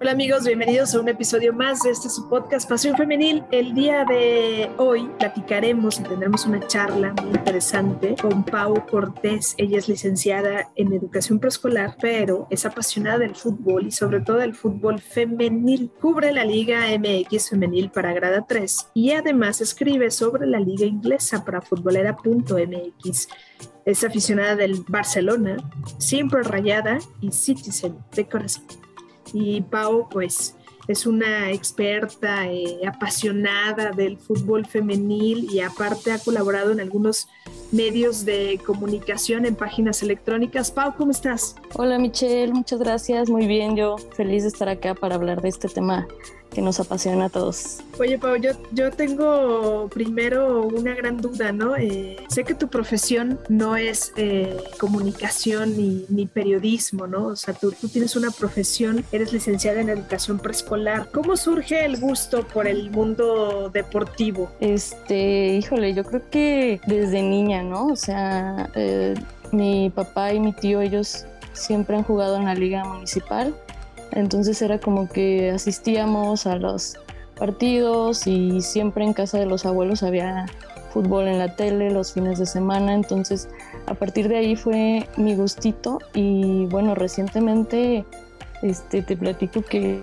Hola amigos, bienvenidos a un episodio más de este su podcast Pasión Femenil. El día de hoy platicaremos y tendremos una charla muy interesante con Pau Cortés. Ella es licenciada en educación preescolar, pero es apasionada del fútbol y sobre todo del fútbol femenil. Cubre la Liga MX femenil para Grada 3 y además escribe sobre la Liga inglesa para futbolera.mx. Es aficionada del Barcelona, siempre rayada y Citizen de corazón. Y Pau, pues, es una experta eh, apasionada del fútbol femenil y aparte ha colaborado en algunos medios de comunicación en páginas electrónicas. Pau, ¿cómo estás? Hola Michelle, muchas gracias. Muy bien, yo feliz de estar acá para hablar de este tema que nos apasiona a todos. Oye, Pau, yo, yo tengo primero una gran duda, ¿no? Eh, sé que tu profesión no es eh, comunicación ni, ni, periodismo, ¿no? O sea, tú, tú, tienes una profesión, eres licenciada en educación preescolar. ¿Cómo surge el gusto por el mundo deportivo? Este, híjole, yo creo que desde niña, ¿no? O sea, eh, mi papá y mi tío, ellos siempre han jugado en la liga municipal entonces era como que asistíamos a los partidos y siempre en casa de los abuelos había fútbol en la tele los fines de semana, entonces a partir de ahí fue mi gustito y bueno, recientemente este, te platico que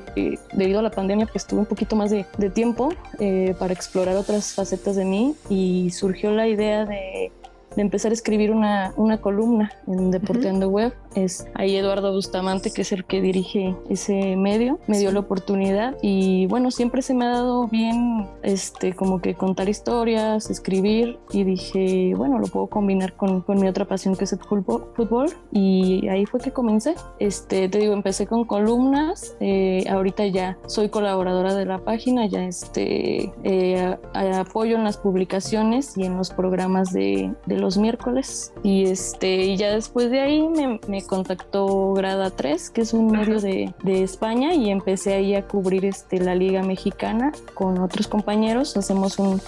debido a la pandemia pues tuve un poquito más de, tiempo eh, para explorar otras facetas de mí y surgió la idea de, empezar a escribir una, columna en Deporteando Web es ahí Eduardo Bustamante, que es el que dirige ese medio, me dio la oportunidad. Y bueno, siempre se me ha dado bien este como que contar historias, escribir y dije, bueno, lo puedo combinar con, con mi otra pasión que es el fútbol, y ahí fue que comencé. Este, te digo, empecé con columnas, eh, ahorita ya soy colaboradora de la página, ya este, eh, apoyo en las publicaciones y en los programas de, de los miércoles y este, y ya después de ahí me, me contactó Grada 3, que es un medio de, de, España, y empecé ahí a cubrir este, la Liga Mexicana con otros compañeros. Hacemos un,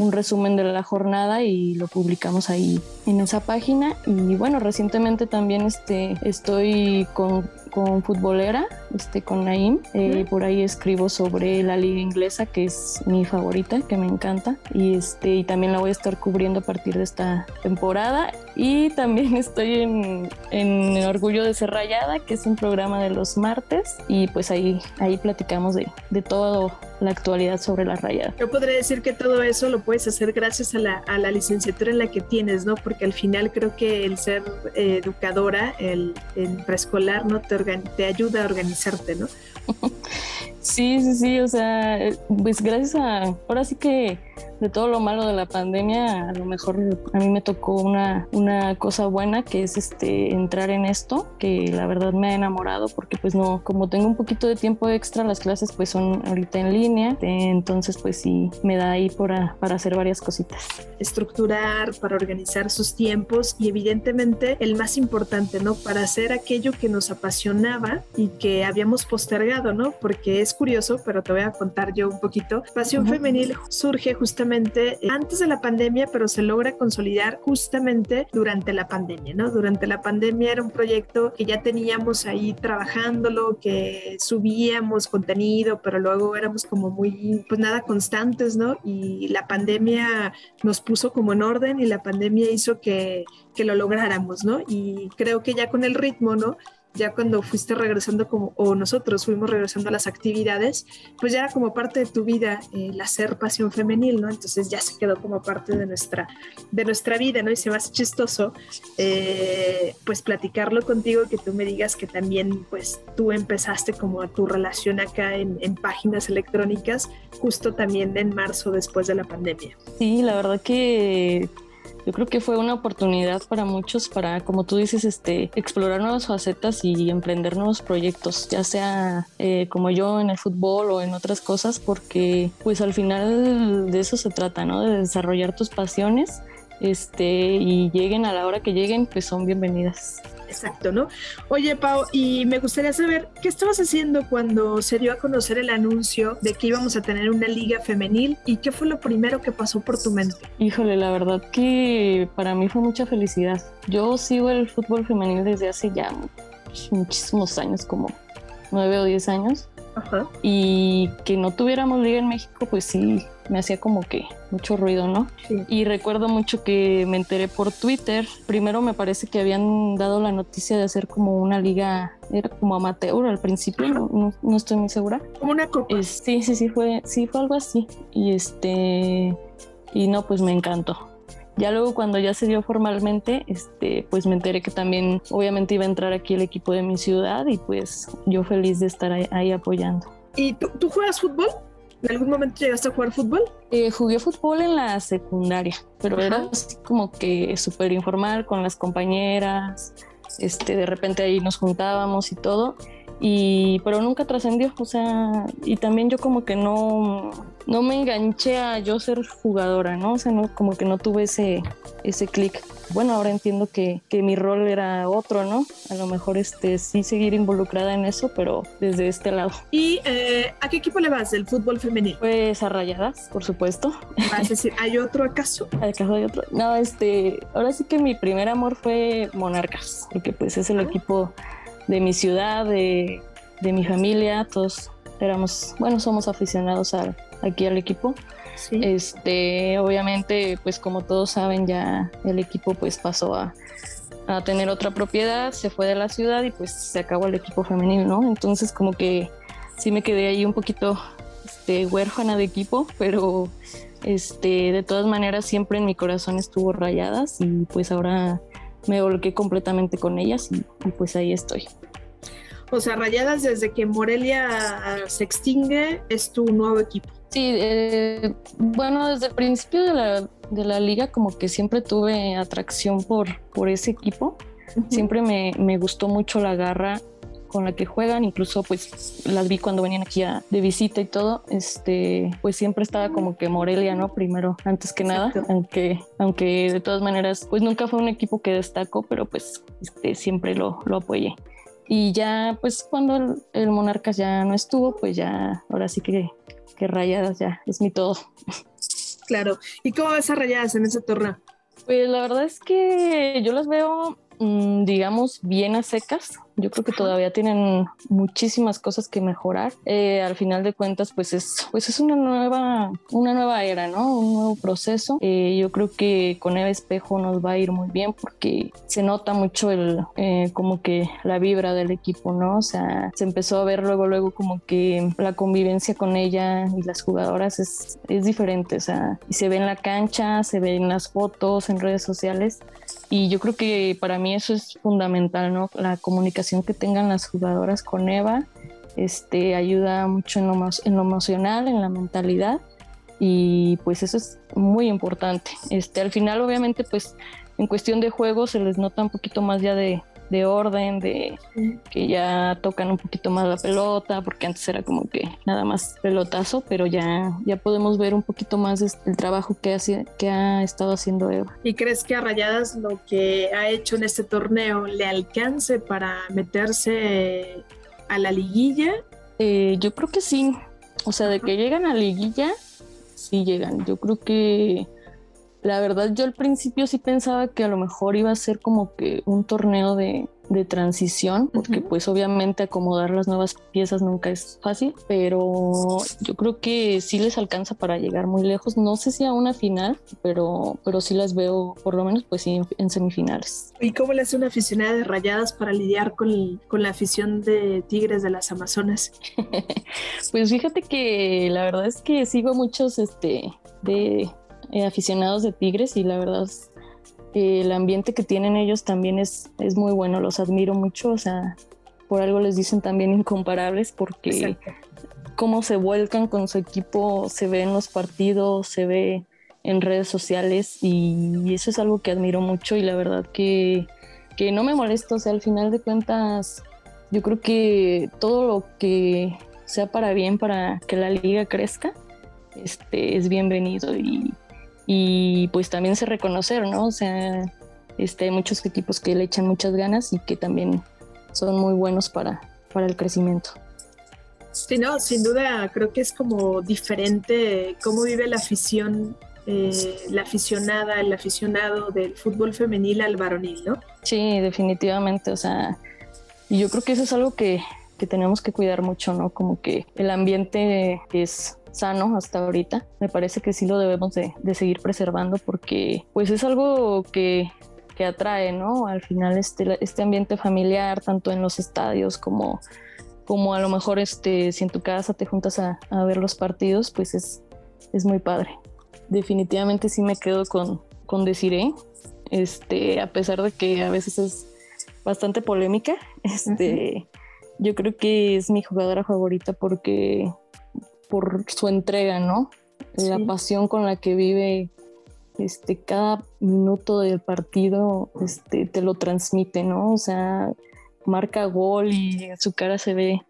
un resumen de la jornada y lo publicamos ahí en esa página. Y bueno, recientemente también este, estoy con con futbolera, este, con Naim. Eh, por ahí escribo sobre la liga inglesa, que es mi favorita, que me encanta. Y, este, y también la voy a estar cubriendo a partir de esta temporada. Y también estoy en, en Orgullo de Ser Rayada, que es un programa de los martes. Y pues ahí, ahí platicamos de, de todo la actualidad sobre la rayada. Yo podría decir que todo eso lo puedes hacer gracias a la, a la licenciatura en la que tienes, ¿no? Porque al final creo que el ser eh, educadora, el, el preescolar, ¿no? Te te ayuda a organizarte, ¿no? Sí, sí, sí, o sea, pues gracias a, ahora sí que de todo lo malo de la pandemia, a lo mejor a mí me tocó una, una cosa buena que es este entrar en esto, que la verdad me ha enamorado porque pues no, como tengo un poquito de tiempo extra, las clases pues son ahorita en línea, entonces pues sí me da ahí para, para hacer varias cositas. Estructurar, para organizar sus tiempos y evidentemente el más importante, ¿no? Para hacer aquello que nos apasionaba y que habíamos postergado, ¿no? Porque es curioso, pero te voy a contar yo un poquito. Pasión Femenil surge justamente eh, antes de la pandemia, pero se logra consolidar justamente durante la pandemia, ¿no? Durante la pandemia era un proyecto que ya teníamos ahí trabajándolo, que subíamos contenido, pero luego éramos como muy, pues nada, constantes, ¿no? Y la pandemia nos puso como en orden y la pandemia hizo que, que lo lográramos, ¿no? Y creo que ya con el ritmo, ¿no? Ya cuando fuiste regresando como, o nosotros fuimos regresando a las actividades, pues ya era como parte de tu vida el hacer pasión femenil, ¿no? Entonces ya se quedó como parte de nuestra, de nuestra vida, ¿no? Y se me hace chistoso, eh, pues platicarlo contigo, que tú me digas que también, pues tú empezaste como a tu relación acá en, en páginas electrónicas, justo también en marzo después de la pandemia. Sí, la verdad que yo creo que fue una oportunidad para muchos para, como tú dices, este, explorar nuevas facetas y emprender nuevos proyectos, ya sea eh, como yo en el fútbol o en otras cosas, porque pues al final de eso se trata, ¿no? De desarrollar tus pasiones este, y lleguen a la hora que lleguen, pues son bienvenidas. Exacto, ¿no? Oye, Pau, y me gustaría saber, ¿qué estabas haciendo cuando se dio a conocer el anuncio de que íbamos a tener una liga femenil y qué fue lo primero que pasó por tu mente? Híjole, la verdad que para mí fue mucha felicidad. Yo sigo el fútbol femenil desde hace ya muchísimos años, como nueve o diez años. y que no tuviéramos liga en México, pues sí, me hacía como que mucho ruido, ¿no? Y recuerdo mucho que me enteré por Twitter. Primero me parece que habían dado la noticia de hacer como una liga, era como amateur al principio, no, no, estoy muy segura. Como una copa. sí, sí, sí, fue, sí, fue algo así. Y este, y no, pues me encantó. Ya luego cuando ya se dio formalmente, este, pues me enteré que también obviamente iba a entrar aquí el equipo de mi ciudad y pues yo feliz de estar ahí, apoyando. ¿Y tú, juegas fútbol? ¿En algún momento llegaste a jugar fútbol? Eh, jugué fútbol en la secundaria, pero era así como que súper informal con las compañeras. Este, de repente ahí nos juntábamos y todo y pero nunca trascendió, o sea, y también yo como que no no me enganché a yo ser jugadora, ¿no? O sea, no como que no tuve ese ese clic. Bueno, ahora entiendo que, que, mi rol era otro, ¿no? A lo mejor este sí seguir involucrada en eso, pero desde este lado. ¿Y eh, a qué equipo le vas del fútbol femenino? Pues a Rayadas, por supuesto. ¿Vas a decir, ¿hay otro acaso? ¿Acaso hay otro? No, este, ahora sí que mi primer amor fue Monarcas, porque pues es el ah. equipo de mi ciudad, de, mi familia, todos éramos, bueno, somos aficionados aquí al equipo. Este, obviamente, pues como todos saben, ya el equipo pues pasó a, tener otra propiedad, se fue de la ciudad y pues se acabó el equipo femenil, ¿no? Entonces como que sí me quedé ahí un poquito este, huérfana de equipo, pero este, de todas maneras siempre en mi corazón estuvo rayadas y pues ahora me volqué completamente con ellas y, pues ahí estoy. O sea, Rayadas desde que Morelia se extingue es tu nuevo equipo. Sí, eh, bueno, desde el principio de la, de la, liga como que siempre tuve atracción por, por ese equipo. Siempre me, me, gustó mucho la garra con la que juegan, incluso pues las vi cuando venían aquí de visita y todo, este, pues siempre estaba como que Morelia, ¿no? Primero, antes que nada, aunque, aunque de todas maneras, pues nunca fue un equipo que destacó, pero pues este, siempre lo, lo apoyé. Y ya, pues cuando el, Monarcas ya no estuvo, pues ya, ahora sí que, que Rayadas ya es mi todo. Claro. ¿Y cómo ves a Rayadas en ese torneo? Pues la verdad es que yo las veo, mm, digamos, bien a secas. Yo creo que todavía tienen muchísimas cosas que mejorar. Eh, al final de cuentas, pues es, pues es una nueva, una nueva era, ¿no? Un nuevo proceso. Eh, yo creo que con Eva Espejo nos va a ir muy bien porque se nota mucho el, eh, como que la vibra del equipo, ¿no? O sea, se empezó a ver luego, luego como que la convivencia con ella y las jugadoras es, es diferente, o sea, y se ve en la cancha, se ve en las fotos, en redes sociales. Y yo creo que para mí eso es fundamental, ¿no? La comunicación que tengan las jugadoras con Eva este, ayuda mucho en lo, en lo emocional, en la mentalidad y pues eso es muy importante. Este, al final obviamente pues en cuestión de juego se les nota un poquito más ya de, de orden, de que ya tocan un poquito más la pelota, porque antes era como que nada más pelotazo, pero ya, ya podemos ver un poquito más el trabajo que, hace, que ha estado haciendo Eva. ¿Y crees que a Rayadas lo que ha hecho en este torneo le alcance para meterse a la liguilla? Eh, yo creo que sí. O sea, de que llegan a la liguilla, sí llegan. Yo creo que la verdad, yo al principio sí pensaba que a lo mejor iba a ser como que un torneo de, transición, porque pues obviamente acomodar las nuevas piezas nunca es fácil, pero yo creo que sí les alcanza para llegar muy lejos. No sé si a una final, pero, pero sí las veo por lo menos pues en, semifinales. ¿Y cómo le hace una aficionada de rayadas para lidiar con, con la afición de Tigres de las Amazonas? pues fíjate que la verdad es que sigo muchos este de eh, aficionados de Tigres y la verdad el ambiente que tienen ellos también es, es muy bueno, los admiro mucho, o sea, por algo les dicen también incomparables porque cómo se vuelcan con su equipo se ve en los partidos, se ve en redes sociales y, eso es algo que admiro mucho y la verdad que, que no me molesta, o sea, al final de cuentas yo creo que todo lo que sea para bien, para que la liga crezca, este, es bienvenido y y pues también se reconocer, ¿no? O sea, este, hay muchos equipos que le echan muchas ganas y que también son muy buenos para, para el crecimiento. Sí, no, sin duda creo que es como diferente cómo vive la afición, eh, la aficionada, el aficionado del fútbol femenil al varonil, ¿no? Sí, definitivamente, o sea, yo creo que eso es algo que, que tenemos que cuidar mucho, ¿no? Como que el ambiente es sano hasta ahorita. Me parece que sí lo debemos de, de seguir preservando porque pues es algo que, que atrae, ¿no? Al final este, este ambiente familiar, tanto en los estadios como, como a lo mejor este, si en tu casa te juntas a, a ver los partidos, pues es, es muy padre. Definitivamente sí me quedo con, con Desiree, este, a pesar de que a veces es bastante polémica, este, yo creo que es mi jugadora favorita porque por su entrega, ¿no? La pasión con la que vive este, cada minuto del partido este, te lo transmite, ¿no? O sea, marca gol y en su cara se ve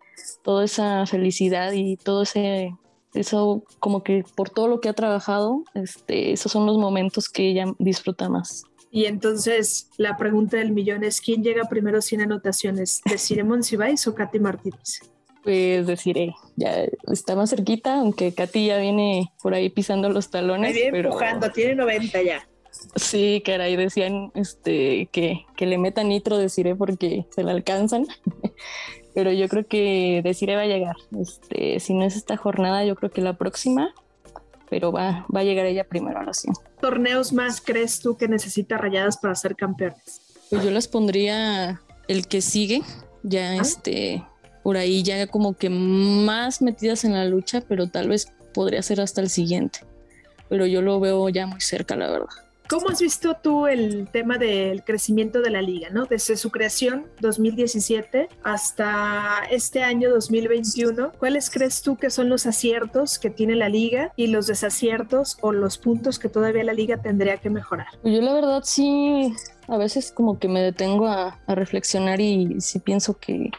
toda esa felicidad y todo ese, eso como que por todo lo que ha trabajado, este, esos son los momentos que ella disfruta más. Y entonces la pregunta del millón es, ¿quién llega primero sin anotaciones? ¿Deciré Monsiváis o Katy Martínez? Pues deciré, ya está más cerquita, aunque Katy ya viene por ahí pisando los talones. viene empujando, tiene 90 ya. Sí, caray, decían este, que, que le metan nitro, deciré, porque se la alcanzan. pero yo creo que deciré va a llegar. Este, si no es esta jornada, yo creo que la próxima, pero va, va a llegar ella primero a la sí. ¿Torneos más crees tú que necesita Rayadas para ser campeones? Pues yo las pondría el que sigue, ya ¿Ah? este, por ahí ya como que más metidas en la lucha, pero tal vez podría ser hasta el siguiente. Pero yo lo veo ya muy cerca, la verdad. ¿Cómo has visto tú el tema del crecimiento de la liga, ¿no? Desde su creación 2017 hasta este año 2021, ¿cuáles crees tú que son los aciertos que tiene la liga y los desaciertos o los puntos que todavía la liga tendría que mejorar? Yo la verdad sí, a veces como que me detengo a, a reflexionar y sí pienso que,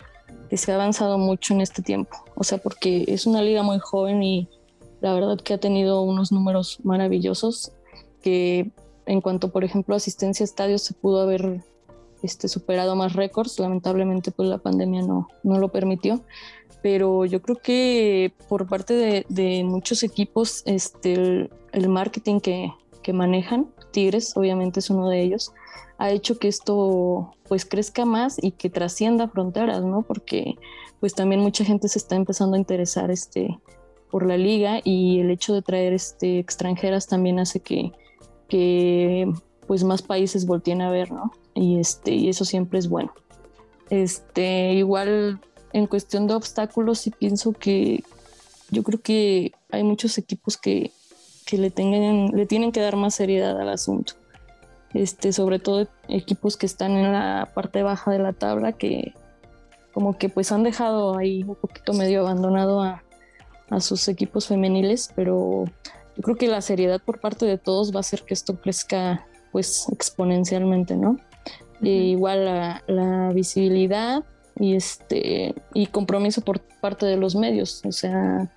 que se ha avanzado mucho en este tiempo. O sea, porque es una liga muy joven y la verdad que ha tenido unos números maravillosos que en cuanto, por ejemplo, asistencia a estadios, se pudo haber este, superado más récords. Lamentablemente, pues la pandemia no, no lo permitió. Pero yo creo que por parte de, de muchos equipos, este, el, el marketing que, que, manejan, Tigres obviamente es uno de ellos, ha hecho que esto pues crezca más y que trascienda fronteras, ¿no? Porque pues también mucha gente se está empezando a interesar este, por la liga y el hecho de traer este, extranjeras también hace que, que pues más países volteen a ver, ¿no? Y, este, y eso siempre es bueno. Este, igual en cuestión de obstáculos, sí pienso que yo creo que hay muchos equipos que, que le, tengan, le tienen que dar más seriedad al asunto. Este, sobre todo equipos que están en la parte baja de la tabla, que como que pues han dejado ahí un poquito medio abandonado a, a sus equipos femeniles, pero yo creo que la seriedad por parte de todos va a hacer que esto crezca pues exponencialmente, ¿no? igual la, la, visibilidad y este y compromiso por parte de los medios, o sea,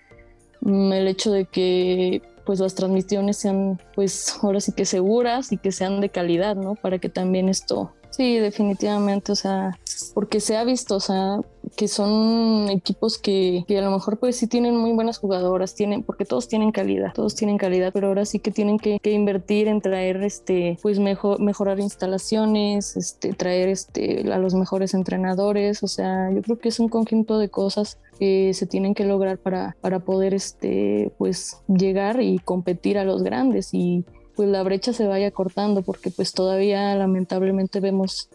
mm, el hecho de que pues las transmisiones sean pues ahora sí que seguras y que sean de calidad, ¿no? Para que también esto Sí, definitivamente, o sea, porque se ha visto, o sea, que son equipos que, que, a lo mejor pues sí tienen muy buenas jugadoras, tienen, porque todos tienen calidad, todos tienen calidad, pero ahora sí que tienen que, invertir en traer este, pues mejor, mejorar instalaciones, este, traer este, a los mejores entrenadores, o sea, yo creo que es un conjunto de cosas que se tienen que lograr para, para poder este, pues llegar y competir a los grandes y pues la brecha se vaya cortando, porque pues todavía lamentablemente vemos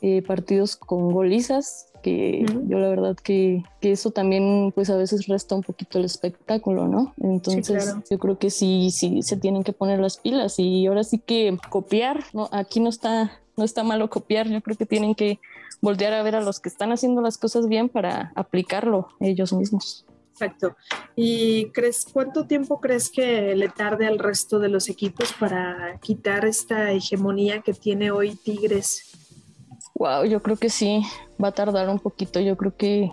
eh, partidos con golizas, que yo la verdad que, que, eso también pues a veces resta un poquito el espectáculo, ¿no? Entonces sí, claro. yo creo que sí, sí se tienen que poner las pilas y ahora sí que copiar, ¿no? Aquí no está, no está malo copiar, yo creo que tienen que voltear a ver a los que están haciendo las cosas bien para aplicarlo ellos mismos. Exacto. ¿Y crees cuánto tiempo crees que le tarde al resto de los equipos para quitar esta hegemonía que tiene hoy Tigres? Wow, yo creo que sí, va a tardar un poquito. Yo creo que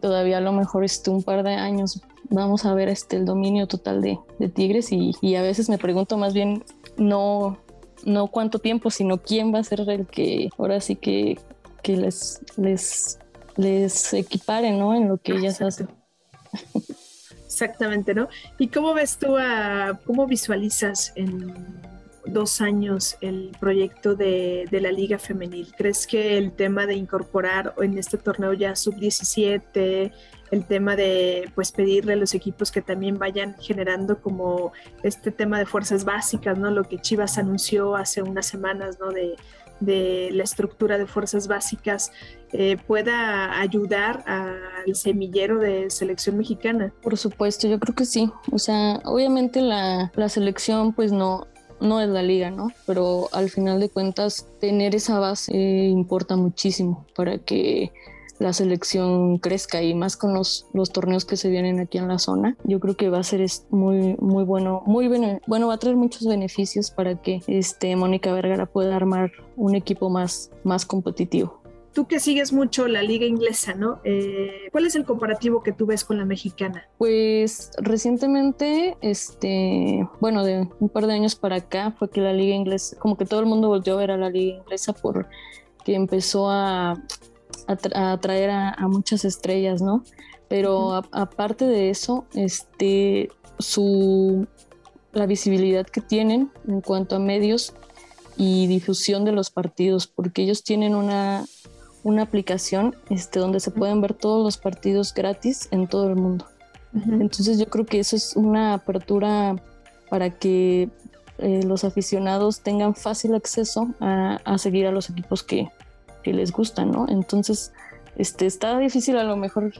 todavía a lo mejor este un par de años vamos a ver este el dominio total de, de Tigres y, y, a veces me pregunto más bien no no cuánto tiempo, sino quién va a ser el que ahora sí que, que les les les equipare, ¿no? En lo que ellas hacen. Exactamente, ¿no? ¿Y cómo ves tú a, cómo visualizas en dos años el proyecto de, de, la Liga Femenil. ¿Crees que el tema de incorporar en este torneo ya sub-17, el tema de pues pedirle a los equipos que también vayan generando como este tema de fuerzas básicas, ¿no? Lo que Chivas anunció hace unas semanas, ¿no? De, de la estructura de fuerzas básicas eh, pueda ayudar al semillero de selección mexicana. Por supuesto, yo creo que sí. O sea, obviamente la, la selección pues no, no es la liga, ¿no? Pero al final de cuentas tener esa base importa muchísimo para que la selección crezca y más con los, los torneos que se vienen aquí en la zona. Yo creo que va a ser muy, muy bueno, muy bueno, bueno, va a traer muchos beneficios para que este, Mónica Vergara pueda armar un equipo más, más competitivo tú que sigues mucho la liga inglesa, ¿no? Eh, ¿Cuál es el comparativo que tú ves con la mexicana? Pues recientemente, este, bueno, de un par de años para acá fue que la liga inglesa, como que todo el mundo volvió a ver a la liga inglesa por que empezó a, atraer a, muchas estrellas, ¿no? Pero aparte de eso, este, su, la visibilidad que tienen en cuanto a medios y difusión de los partidos, porque ellos tienen una, una aplicación este, donde se pueden ver todos los partidos gratis en todo el mundo. Entonces yo creo que eso es una apertura para que eh, los aficionados tengan fácil acceso a, a seguir a los equipos que, que les gustan, ¿no? Entonces, este, está difícil a lo mejor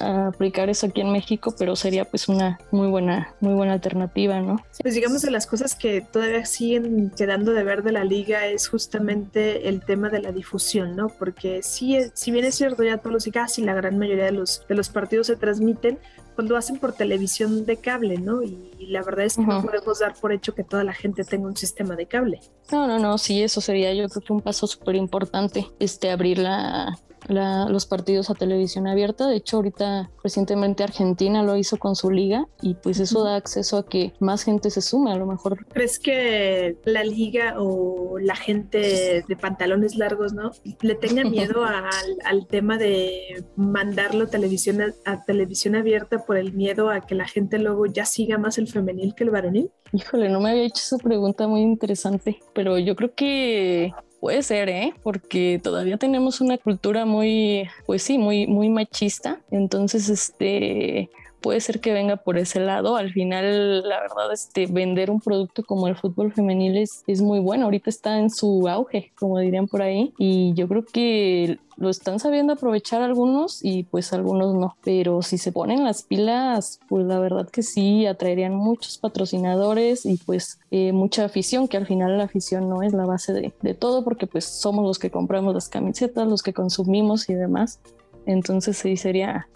aplicar eso aquí en México, pero sería pues una muy buena, muy buena alternativa, ¿no? Pues digamos de las cosas que todavía siguen quedando de ver de la liga es justamente el tema de la difusión, ¿no? Porque sí, si bien es cierto ya todos los y casi la gran mayoría de los, de los partidos se transmiten, cuando hacen por televisión de cable, ¿no? Y, la verdad es que no podemos dar por hecho que toda la gente tenga un sistema de cable. No, no, no, sí, eso sería yo creo que un paso súper importante, este, abrir la, los partidos a televisión abierta. De hecho, ahorita recientemente Argentina lo hizo con su liga y pues eso da acceso a que más gente se sume a lo mejor. ¿Crees que la liga o la gente de pantalones largos, no, le tenga miedo al, tema de mandarlo a televisión, a, televisión abierta por el miedo a que la gente luego ya siga más el femenil que el varonil? Híjole, no me había hecho esa pregunta muy interesante, pero yo creo que Puede ser, ¿eh? Porque todavía tenemos una cultura muy, pues sí, muy, muy machista. Entonces, este, puede ser que venga por ese lado. Al final, la verdad, este, vender un producto como el fútbol femenil es, es muy bueno. Ahorita está en su auge, como dirían por ahí. Y yo creo que lo están sabiendo aprovechar algunos y pues algunos no. Pero si se ponen las pilas, pues la verdad que sí, atraerían muchos patrocinadores y pues eh, mucha afición, que al final la afición no es la base de, de todo porque pues somos los que compramos las camisetas, los que consumimos y demás. Entonces sí, sería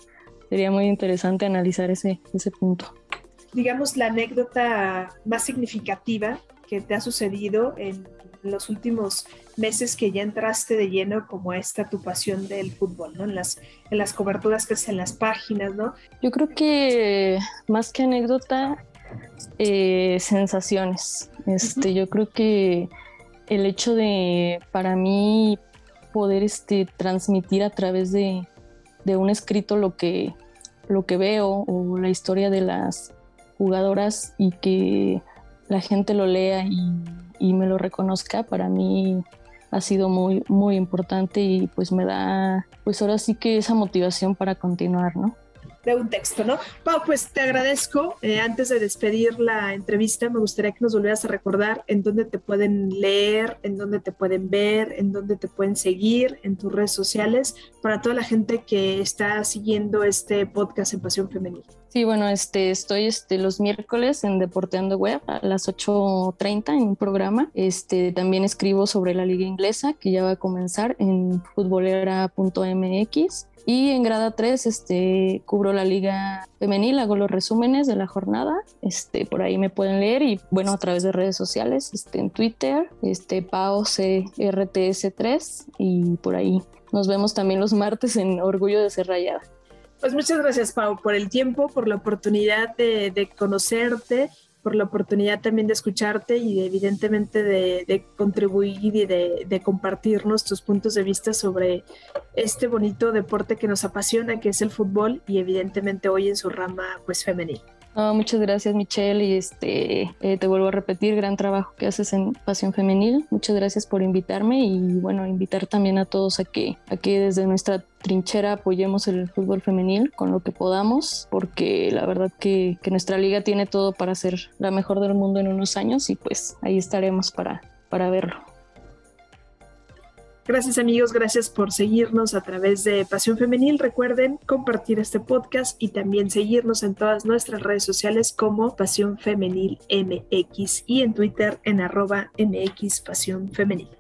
sería muy interesante analizar ese, ese punto. Digamos, la anécdota más significativa que te ha sucedido en los últimos meses que ya entraste de lleno como esta tu pasión del fútbol, ¿no? En las, en las coberturas que es en las páginas, ¿no? Yo creo que más que anécdota, eh, sensaciones. Este, Yo creo que el hecho de, para mí, poder este, transmitir a través de, de un escrito lo que, lo que veo o la historia de las jugadoras y que la gente lo lea y, me lo reconozca, para mí ha sido muy, muy importante y pues me da, pues ahora sí que esa motivación para continuar, ¿no? De un texto, ¿no? Pau, pues te agradezco. Eh, antes de despedir la entrevista, me gustaría que nos volvieras a recordar en dónde te pueden leer, en dónde te pueden ver, en dónde te pueden seguir en tus redes sociales, para toda la gente que está siguiendo este podcast en Pasión Femenil. Sí, bueno, este, estoy este, los miércoles en Deporteando Web a las 8.30 en un programa. Este, también escribo sobre la liga inglesa que ya va a comenzar en futbolera.mx. Y en grada 3 este, cubro la liga femenil, hago los resúmenes de la jornada. Este, por ahí me pueden leer y bueno, a través de redes sociales, este, en Twitter, este, PaoCRTS3 y por ahí. Nos vemos también los martes en Orgullo de Ser Rayada. Pues muchas gracias, Pau, por el tiempo, por la oportunidad de, conocerte por la oportunidad también de escucharte y evidentemente de, contribuir y de, de, compartirnos tus puntos de vista sobre este bonito deporte que nos apasiona, que es el fútbol y evidentemente hoy en su rama pues femenil. Muchas gracias Michelle y este eh, te vuelvo a repetir, gran trabajo que haces en Pasión Femenil. Muchas gracias por invitarme y bueno, invitar también a todos a que, a que desde nuestra trinchera apoyemos el fútbol femenil con lo que podamos, porque la verdad que, que nuestra liga tiene todo para ser la mejor del mundo en unos años y pues ahí estaremos para, para verlo. Gracias amigos, gracias por seguirnos a través de Pasión Femenil. Recuerden compartir este podcast y también seguirnos en todas nuestras redes sociales como Pasión Femenil MX y en Twitter en arroba MX Pasión Femenil.